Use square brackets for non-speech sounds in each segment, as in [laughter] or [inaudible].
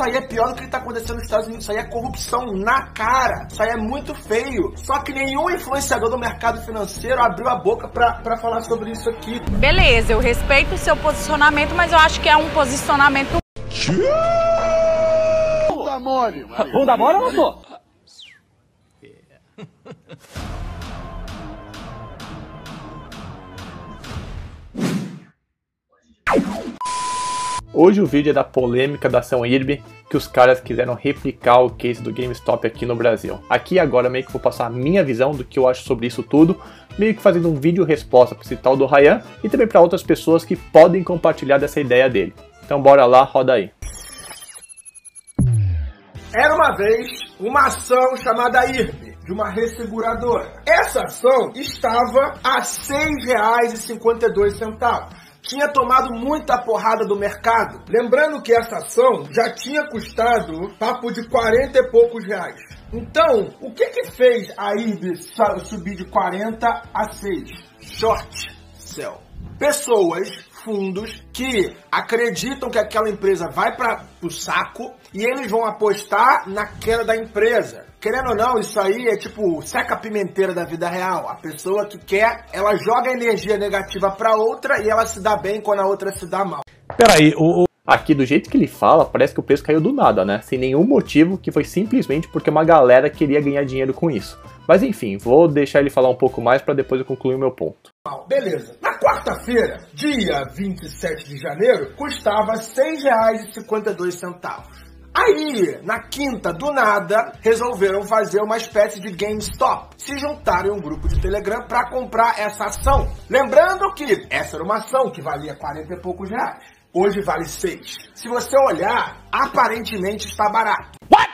Isso aí é pior do que está acontecendo nos Estados Unidos. Isso aí é corrupção na cara. Isso aí é muito feio. Só que nenhum influenciador do mercado financeiro abriu a boca para falar sobre isso aqui. Beleza, eu respeito o seu posicionamento, mas eu acho que é um posicionamento. Bunda mole. Bunda mole ou não sou? [laughs] Hoje o vídeo é da polêmica da ação IRB, que os caras quiseram replicar o case do GameStop aqui no Brasil. Aqui agora meio que vou passar a minha visão do que eu acho sobre isso tudo, meio que fazendo um vídeo resposta para esse tal do Ryan e também para outras pessoas que podem compartilhar dessa ideia dele. Então bora lá, roda aí. Era uma vez uma ação chamada IRB, de uma resseguradora. Essa ação estava a R$ 6,52 tinha tomado muita porrada do mercado. Lembrando que essa ação já tinha custado papo de 40 e poucos reais. Então, o que que fez a IRB subir de 40 a 6? Short sell. Pessoas, fundos que acreditam que aquela empresa vai para o saco e eles vão apostar na queda da empresa. Querendo ou não, isso aí é tipo seca pimenteira da vida real. A pessoa que quer, ela joga energia negativa para outra e ela se dá bem quando a outra se dá mal. Peraí, o, o... Aqui, do jeito que ele fala, parece que o preço caiu do nada, né? Sem nenhum motivo, que foi simplesmente porque uma galera queria ganhar dinheiro com isso. Mas enfim, vou deixar ele falar um pouco mais para depois eu concluir o meu ponto. Beleza. Na quarta-feira, dia 27 de janeiro, custava R$ 6,52. Aí, na quinta, do nada, resolveram fazer uma espécie de GameStop. Se juntaram em um grupo de Telegram para comprar essa ação. Lembrando que essa era uma ação que valia 40 e poucos reais. Hoje vale 6. Se você olhar, aparentemente está barato. What?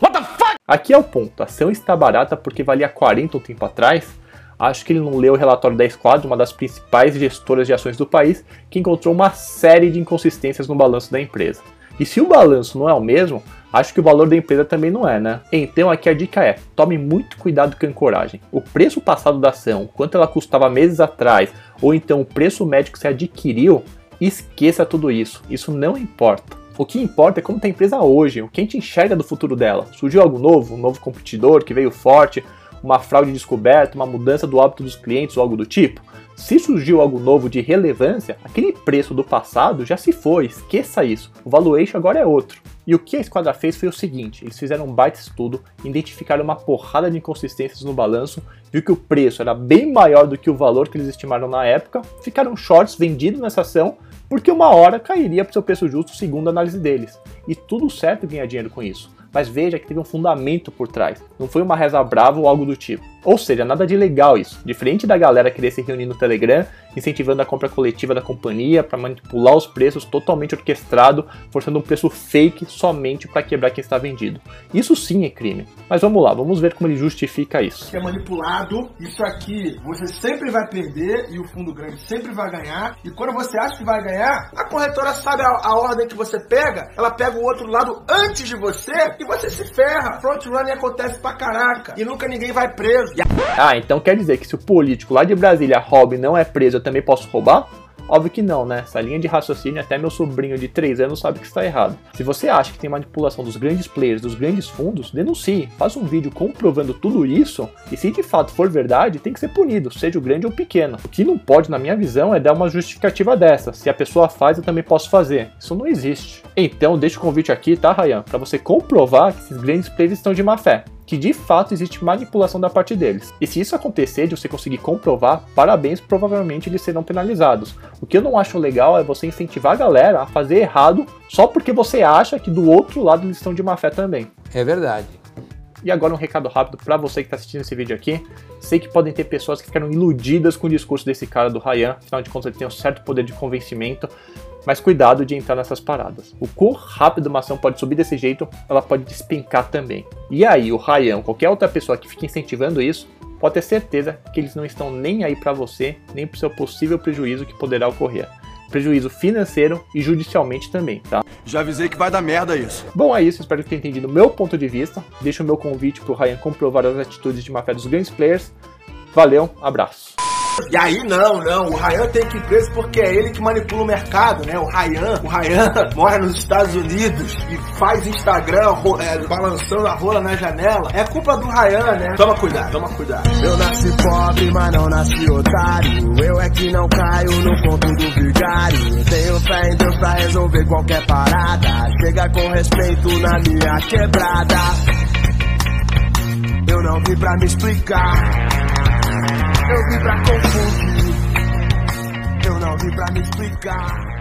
What the fuck? Aqui é o ponto. A ação está barata porque valia 40 um tempo atrás acho que ele não leu o relatório da Esquadra, uma das principais gestoras de ações do país, que encontrou uma série de inconsistências no balanço da empresa. E se o balanço não é o mesmo, acho que o valor da empresa também não é, né? Então aqui a dica é: tome muito cuidado com a ancoragem. O preço passado da ação, quanto ela custava meses atrás, ou então o preço médio que você adquiriu, esqueça tudo isso. Isso não importa. O que importa é como está a empresa hoje, o que a gente enxerga do futuro dela. Surgiu algo novo, um novo competidor que veio forte, uma fraude descoberta, uma mudança do hábito dos clientes ou algo do tipo? Se surgiu algo novo de relevância, aquele preço do passado já se foi, esqueça isso. O valuation agora é outro. E o que a Esquadra fez foi o seguinte: eles fizeram um baita estudo, identificaram uma porrada de inconsistências no balanço, viu que o preço era bem maior do que o valor que eles estimaram na época, ficaram shorts vendidos nessa ação, porque uma hora cairia para o seu preço justo segundo a análise deles. E tudo certo ganhar dinheiro com isso mas veja que teve um fundamento por trás. Não foi uma reza brava ou algo do tipo. Ou seja, nada de legal isso. Diferente da galera querer se reunir no Telegram, incentivando a compra coletiva da companhia para manipular os preços totalmente orquestrado, forçando um preço fake somente para quebrar quem está vendido. Isso sim é crime. Mas vamos lá, vamos ver como ele justifica isso. É manipulado, isso aqui você sempre vai perder e o fundo grande sempre vai ganhar. E quando você acha que vai ganhar, a corretora sabe a, a ordem que você pega, ela pega o outro lado antes de você e você se ferra. Front running acontece pra caraca e nunca ninguém vai preso. Ah, então quer dizer que se o político lá de Brasília rouba e não é preso, eu também posso roubar? Óbvio que não, né? Essa linha de raciocínio até meu sobrinho de 3 anos sabe que está errado. Se você acha que tem manipulação dos grandes players, dos grandes fundos, denuncie. Faça um vídeo comprovando tudo isso e se de fato for verdade, tem que ser punido, seja o grande ou pequeno. O que não pode, na minha visão, é dar uma justificativa dessa. Se a pessoa faz, eu também posso fazer. Isso não existe. Então, deixa o convite aqui, tá, Ryan? Para você comprovar que esses grandes players estão de má fé que de fato existe manipulação da parte deles. E se isso acontecer, de você conseguir comprovar, parabéns, provavelmente eles serão penalizados. O que eu não acho legal é você incentivar a galera a fazer errado só porque você acha que do outro lado eles estão de má fé também. É verdade. E agora um recado rápido para você que está assistindo esse vídeo aqui. Sei que podem ter pessoas que ficaram iludidas com o discurso desse cara do Ryan, afinal de contas ele tem um certo poder de convencimento, mas cuidado de entrar nessas paradas. O quão rápido uma ação pode subir desse jeito, ela pode despencar também. E aí, o Ryan, qualquer outra pessoa que fique incentivando isso, pode ter certeza que eles não estão nem aí para você, nem para o seu possível prejuízo que poderá ocorrer. Prejuízo financeiro e judicialmente também, tá? Já avisei que vai dar merda isso. Bom, é isso. Espero que tenha entendido o meu ponto de vista. Deixo o meu convite pro Ryan comprovar as atitudes de má fé dos grandes players. Valeu, abraço. E aí, não, não, o Ryan tem que ir preso porque é ele que manipula o mercado, né? O Ryan, o Ryan [laughs] mora nos Estados Unidos e faz Instagram é, balançando a rola na janela. É culpa do Ryan, né? Toma cuidado, toma cuidado. Eu nasci pobre, mas não nasci otário. Eu é que não caio no conto do vigário. Tenho fé em Deus pra resolver qualquer parada. Chega com respeito na minha quebrada. Eu não vim pra me explicar. Eu vim pra confundir. Eu não vim pra me explicar.